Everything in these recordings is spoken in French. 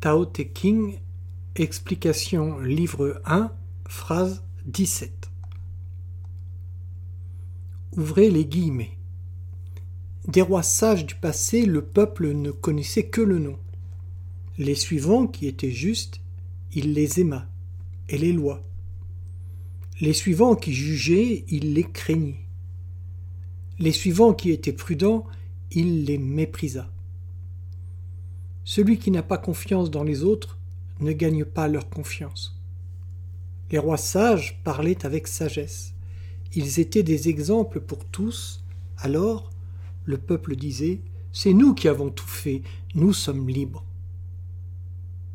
Tao Te King, explication livre 1, phrase 17. Ouvrez les guillemets. Des rois sages du passé, le peuple ne connaissait que le nom. Les suivants, qui étaient justes, il les aima, et les lois. Les suivants qui jugeaient, il les craignait. Les suivants qui étaient prudents, il les méprisa. Celui qui n'a pas confiance dans les autres ne gagne pas leur confiance. Les rois sages parlaient avec sagesse. Ils étaient des exemples pour tous. Alors, le peuple disait C'est nous qui avons tout fait, nous sommes libres.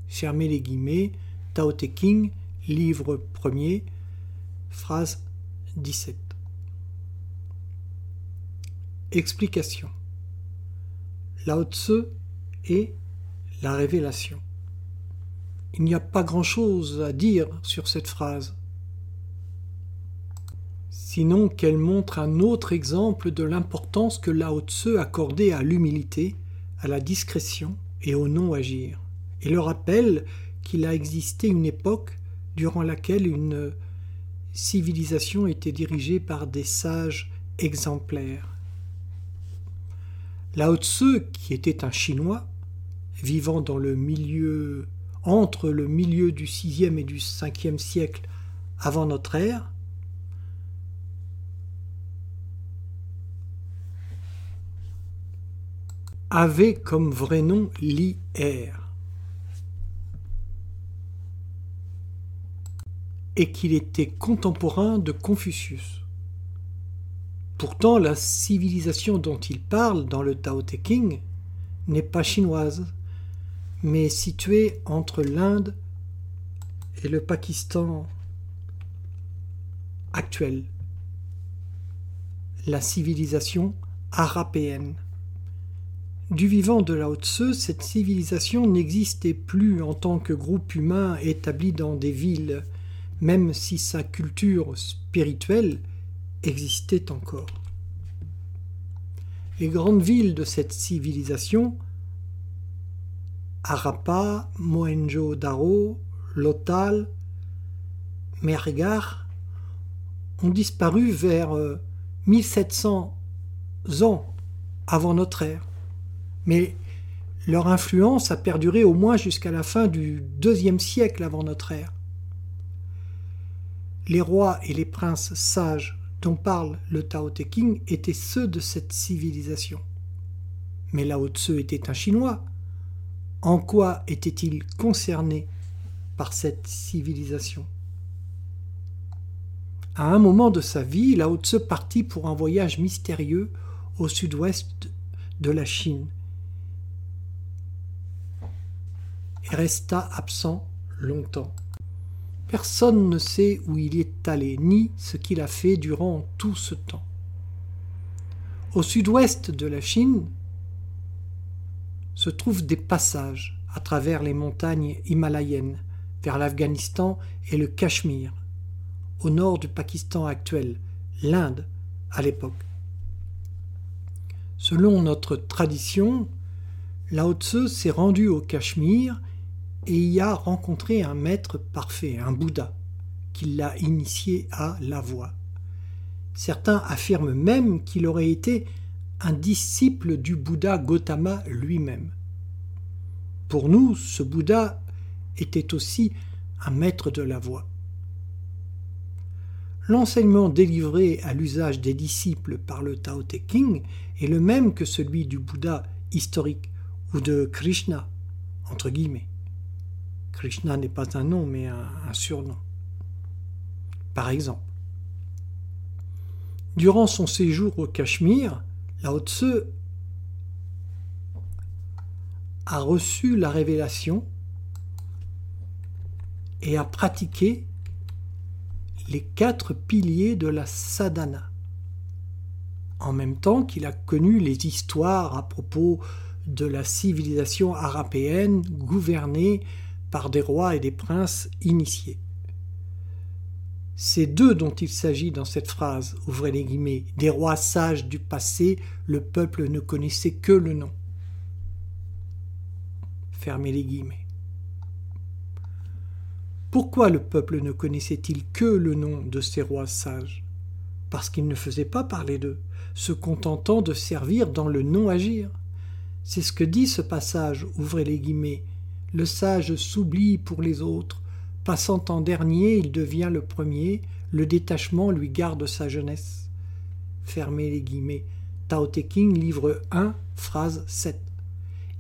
Fermez les guillemets, Tao Te King, livre phrase 17. Explication Lao Tse est la révélation. Il n'y a pas grand-chose à dire sur cette phrase, sinon qu'elle montre un autre exemple de l'importance que Lao Tse accordait à l'humilité, à la discrétion et au non-agir, et le rappelle qu'il a existé une époque durant laquelle une civilisation était dirigée par des sages exemplaires. Lao Tse, qui était un Chinois, vivant dans le milieu entre le milieu du VIe et du Ve siècle avant notre ère, avait comme vrai nom Li Er, et qu'il était contemporain de Confucius. Pourtant, la civilisation dont il parle dans le Tao Te King n'est pas chinoise, mais située entre l'Inde et le Pakistan actuel, la civilisation arapéenne. Du vivant de Lao Tse, cette civilisation n'existait plus en tant que groupe humain établi dans des villes, même si sa culture spirituelle existait encore. Les grandes villes de cette civilisation Harappa, Mohenjo-Daro, Lothal, Mergar ont disparu vers 1700 euh, ans avant notre ère. Mais leur influence a perduré au moins jusqu'à la fin du deuxième siècle avant notre ère. Les rois et les princes sages dont parle le Tao Te étaient ceux de cette civilisation. Mais Lao Tse était un Chinois, en quoi était-il concerné par cette civilisation? À un moment de sa vie, Lao Tse partit pour un voyage mystérieux au sud-ouest de la Chine et resta absent longtemps. Personne ne sait où il est allé, ni ce qu'il a fait durant tout ce temps. Au sud-ouest de la Chine, se trouvent des passages à travers les montagnes himalayennes vers l'Afghanistan et le Cachemire, au nord du Pakistan actuel, l'Inde à l'époque. Selon notre tradition, Lao Tse s'est rendu au Cachemire et y a rencontré un maître parfait, un Bouddha, qui l'a initié à la voie. Certains affirment même qu'il aurait été un disciple du Bouddha Gautama lui-même. Pour nous, ce Bouddha était aussi un maître de la voie. L'enseignement délivré à l'usage des disciples par le Tao Te King est le même que celui du Bouddha historique ou de Krishna, entre guillemets. Krishna n'est pas un nom, mais un, un surnom. Par exemple, durant son séjour au Cachemire, Lao Tse a reçu la révélation et a pratiqué les quatre piliers de la sadhana, en même temps qu'il a connu les histoires à propos de la civilisation arapéenne gouvernée par des rois et des princes initiés. C'est d'eux dont il s'agit dans cette phrase, ouvrez les guillemets, des rois sages du passé, le peuple ne connaissait que le nom. Fermez les guillemets. Pourquoi le peuple ne connaissait-il que le nom de ces rois sages? Parce qu'il ne faisait pas parler d'eux, se contentant de servir dans le non-agir. C'est ce que dit ce passage, ouvrez les guillemets. Le sage s'oublie pour les autres, passant en dernier, il devient le premier, le détachement lui garde sa jeunesse. Fermez les guillemets. Tao livre 1, phrase 7.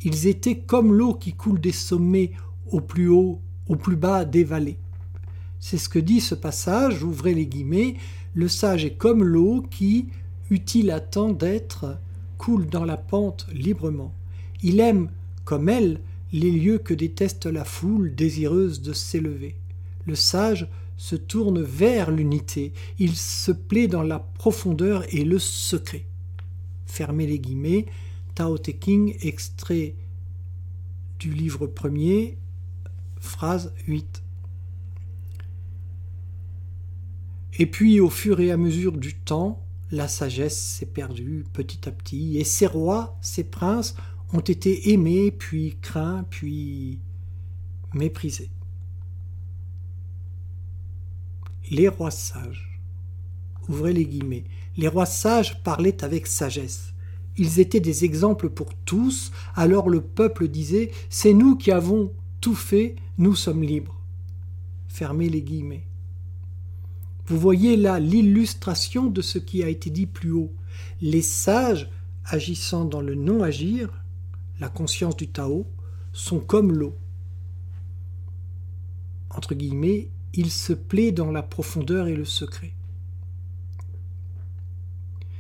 Ils étaient comme l'eau qui coule des sommets au plus haut, au plus bas des vallées. C'est ce que dit ce passage, ouvrez les guillemets, le sage est comme l'eau qui, utile à tant d'être, coule dans la pente librement. Il aime, comme elle, les lieux que déteste la foule désireuse de s'élever. Le sage se tourne vers l'unité, il se plaît dans la profondeur et le secret. Fermez les guillemets, Tao King, extrait du livre premier, phrase 8. Et puis, au fur et à mesure du temps, la sagesse s'est perdue petit à petit, et ces rois, ces princes, ont été aimés, puis craints, puis méprisés. Les rois sages. Ouvrez les guillemets. Les rois sages parlaient avec sagesse. Ils étaient des exemples pour tous, alors le peuple disait C'est nous qui avons tout fait, nous sommes libres. Fermez les guillemets. Vous voyez là l'illustration de ce qui a été dit plus haut. Les sages, agissant dans le non-agir, la conscience du Tao, sont comme l'eau. Entre guillemets, il se plaît dans la profondeur et le secret.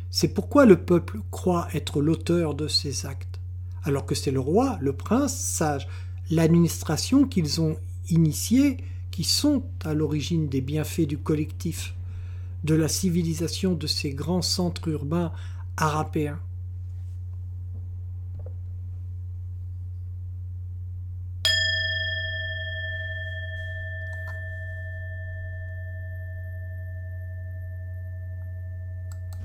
C'est pourquoi le peuple croit être l'auteur de ces actes, alors que c'est le roi, le prince sage, l'administration qu'ils ont initiée qui sont à l'origine des bienfaits du collectif, de la civilisation de ces grands centres urbains arapéens.